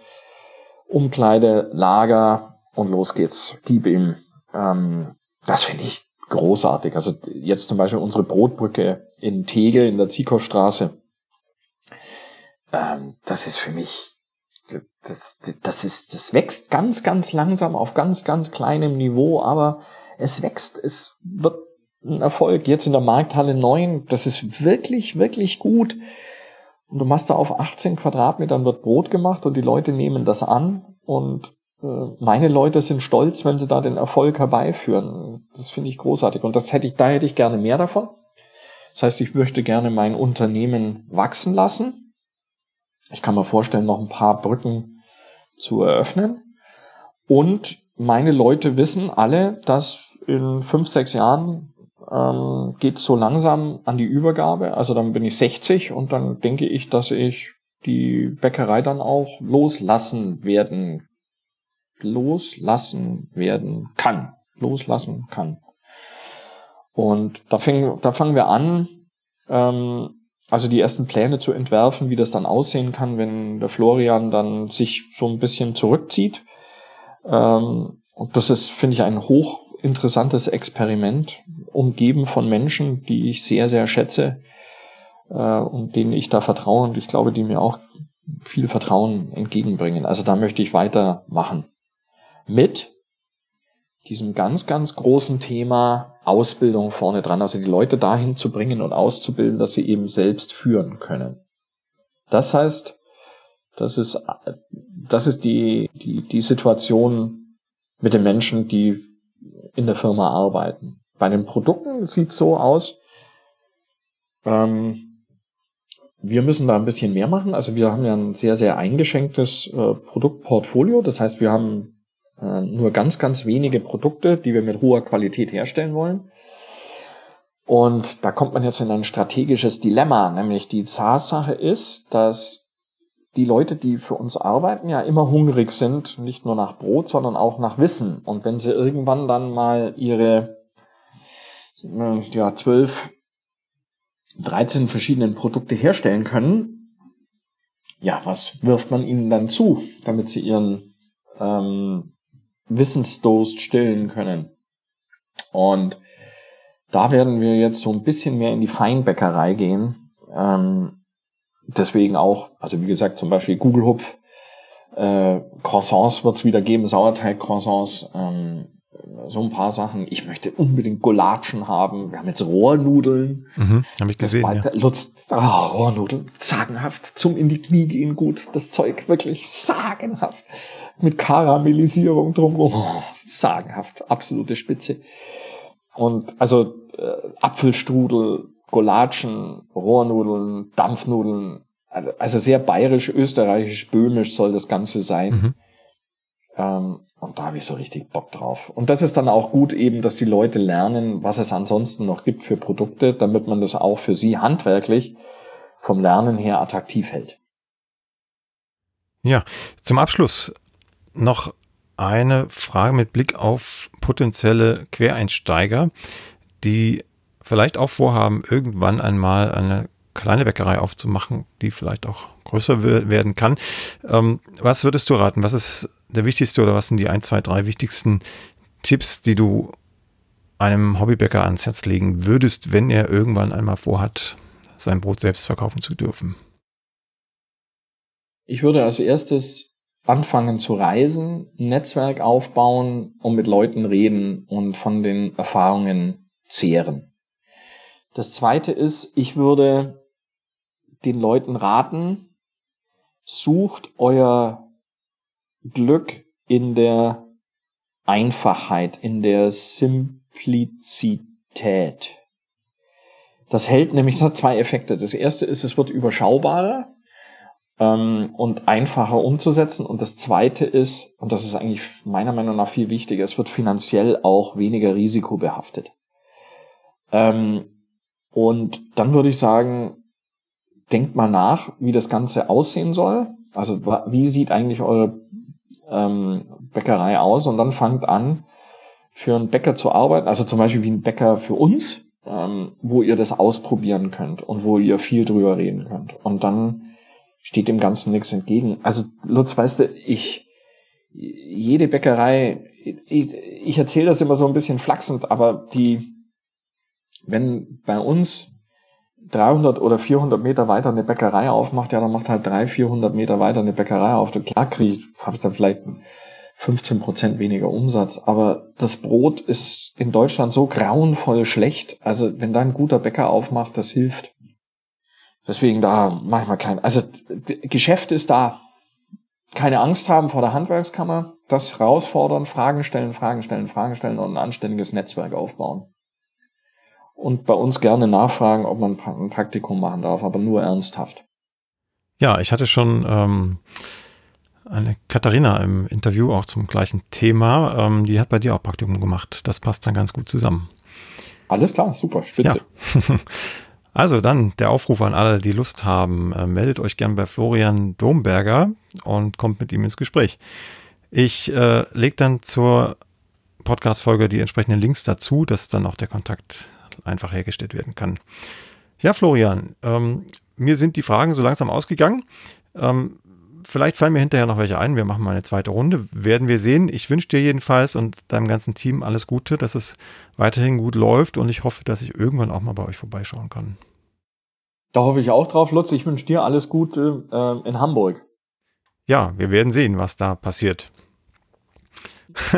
Umkleide, Lager und los geht's. Gib ihm. Ähm, das finde ich großartig. Also jetzt zum Beispiel unsere Brotbrücke in Tegel in der Ziekostraße. Ähm, das ist für mich, das, das ist, das wächst ganz, ganz langsam auf ganz, ganz kleinem Niveau, aber es wächst, es wird ein Erfolg. Jetzt in der Markthalle 9, das ist wirklich, wirklich gut. Und du machst da auf 18 Quadratmetern wird Brot gemacht und die Leute nehmen das an und äh, meine Leute sind stolz, wenn sie da den Erfolg herbeiführen. Das finde ich großartig und das hätte ich, da hätte ich gerne mehr davon. Das heißt, ich möchte gerne mein Unternehmen wachsen lassen. Ich kann mir vorstellen, noch ein paar Brücken zu eröffnen. Und meine Leute wissen alle, dass in fünf, sechs Jahren ähm, geht so langsam an die Übergabe. Also dann bin ich 60 und dann denke ich, dass ich die Bäckerei dann auch loslassen werden, loslassen werden kann, loslassen kann. Und da, fäng, da fangen wir an, ähm, also die ersten Pläne zu entwerfen, wie das dann aussehen kann, wenn der Florian dann sich so ein bisschen zurückzieht. Ähm, und das ist, finde ich, ein hochinteressantes Experiment, umgeben von Menschen, die ich sehr, sehr schätze äh, und denen ich da vertraue und ich glaube, die mir auch viel Vertrauen entgegenbringen. Also da möchte ich weitermachen. Mit diesem ganz, ganz großen Thema Ausbildung vorne dran, also die Leute dahin zu bringen und auszubilden, dass sie eben selbst führen können. Das heißt, das ist, das ist die, die, die Situation mit den Menschen, die in der Firma arbeiten. Bei den Produkten sieht es so aus, ähm, wir müssen da ein bisschen mehr machen. Also wir haben ja ein sehr, sehr eingeschränktes äh, Produktportfolio. Das heißt, wir haben äh, nur ganz, ganz wenige Produkte, die wir mit hoher Qualität herstellen wollen. Und da kommt man jetzt in ein strategisches Dilemma, nämlich die Tatsache ist, dass die Leute, die für uns arbeiten, ja immer hungrig sind, nicht nur nach Brot, sondern auch nach Wissen. Und wenn sie irgendwann dann mal ihre ja, zwölf 13 verschiedenen Produkte herstellen können, ja, was wirft man ihnen dann zu, damit sie ihren ähm, Wissensdurst stillen können? Und da werden wir jetzt so ein bisschen mehr in die Feinbäckerei gehen. Ähm, deswegen auch, also wie gesagt, zum Beispiel Google Hupf, äh, Croissants wird es wieder geben, Sauerteig-Croissants, ähm, so ein paar Sachen. Ich möchte unbedingt Golatschen haben. Wir haben jetzt Rohrnudeln. Mhm, habe ich gesehen. Das ja. Lutz, oh, Rohrnudeln, sagenhaft. Zum in die Knie gehen gut. Das Zeug wirklich sagenhaft. Mit Karamellisierung drumherum. Oh, sagenhaft. Absolute Spitze. Und also äh, Apfelstrudel, Golatschen, Rohrnudeln, Dampfnudeln. Also, also sehr bayerisch, österreichisch, böhmisch soll das Ganze sein. Mhm. Ähm, und da habe ich so richtig Bock drauf. Und das ist dann auch gut eben, dass die Leute lernen, was es ansonsten noch gibt für Produkte, damit man das auch für sie handwerklich vom Lernen her attraktiv hält. Ja, zum Abschluss noch eine Frage mit Blick auf potenzielle Quereinsteiger, die vielleicht auch vorhaben, irgendwann einmal eine kleine Bäckerei aufzumachen, die vielleicht auch größer werden kann. Ähm, was würdest du raten? Was ist der wichtigste oder was sind die ein, zwei, drei wichtigsten Tipps, die du einem Hobbybäcker ans Herz legen würdest, wenn er irgendwann einmal vorhat, sein Brot selbst verkaufen zu dürfen? Ich würde als erstes anfangen zu reisen, ein Netzwerk aufbauen und mit Leuten reden und von den Erfahrungen zehren. Das zweite ist, ich würde den Leuten raten, sucht euer Glück in der Einfachheit, in der Simplizität. Das hält nämlich, das hat zwei Effekte. Das erste ist, es wird überschaubarer ähm, und einfacher umzusetzen. Und das zweite ist, und das ist eigentlich meiner Meinung nach viel wichtiger, es wird finanziell auch weniger risikobehaftet. Ähm, und dann würde ich sagen, denkt mal nach, wie das Ganze aussehen soll. Also wie sieht eigentlich eure ähm, Bäckerei aus und dann fangt an, für einen Bäcker zu arbeiten, also zum Beispiel wie ein Bäcker für uns, ähm, wo ihr das ausprobieren könnt und wo ihr viel drüber reden könnt. Und dann steht dem Ganzen nichts entgegen. Also Lutz, weißt du, ich, jede Bäckerei, ich, ich erzähle das immer so ein bisschen flachsend, aber die, wenn bei uns 300 oder 400 Meter weiter eine Bäckerei aufmacht, ja, dann macht halt 300, 400 Meter weiter eine Bäckerei auf. Klar kriege ich, habe ich dann vielleicht 15 Prozent weniger Umsatz, aber das Brot ist in Deutschland so grauenvoll schlecht. Also wenn da ein guter Bäcker aufmacht, das hilft. Deswegen da mache ich mal kein, also Geschäft ist da. Keine Angst haben vor der Handwerkskammer, das herausfordern, Fragen stellen, Fragen stellen, Fragen stellen und ein anständiges Netzwerk aufbauen und bei uns gerne nachfragen, ob man ein Praktikum machen darf, aber nur ernsthaft. Ja, ich hatte schon ähm, eine Katharina im Interview auch zum gleichen Thema. Ähm, die hat bei dir auch Praktikum gemacht. Das passt dann ganz gut zusammen. Alles klar, super, spitze. Ja. Also dann der Aufruf an alle, die Lust haben, äh, meldet euch gern bei Florian Domberger und kommt mit ihm ins Gespräch. Ich äh, lege dann zur Podcast-Folge die entsprechenden Links dazu, dass dann auch der Kontakt einfach hergestellt werden kann. Ja, Florian, ähm, mir sind die Fragen so langsam ausgegangen. Ähm, vielleicht fallen mir hinterher noch welche ein. Wir machen mal eine zweite Runde. Werden wir sehen. Ich wünsche dir jedenfalls und deinem ganzen Team alles Gute, dass es weiterhin gut läuft und ich hoffe, dass ich irgendwann auch mal bei euch vorbeischauen kann. Da hoffe ich auch drauf, Lutz. Ich wünsche dir alles Gute äh, in Hamburg. Ja, wir werden sehen, was da passiert.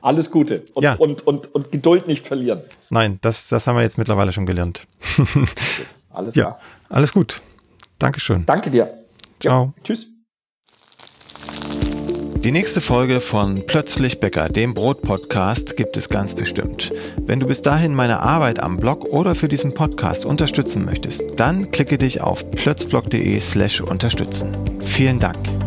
Alles Gute und, ja. und, und, und Geduld nicht verlieren. Nein, das, das haben wir jetzt mittlerweile schon gelernt. alles klar. Ja, alles gut. Dankeschön. Danke dir. Ciao. Ja, tschüss. Die nächste Folge von Plötzlich Bäcker, dem Brot-Podcast, gibt es ganz bestimmt. Wenn du bis dahin meine Arbeit am Blog oder für diesen Podcast unterstützen möchtest, dann klicke dich auf plötzblog.de slash unterstützen. Vielen Dank.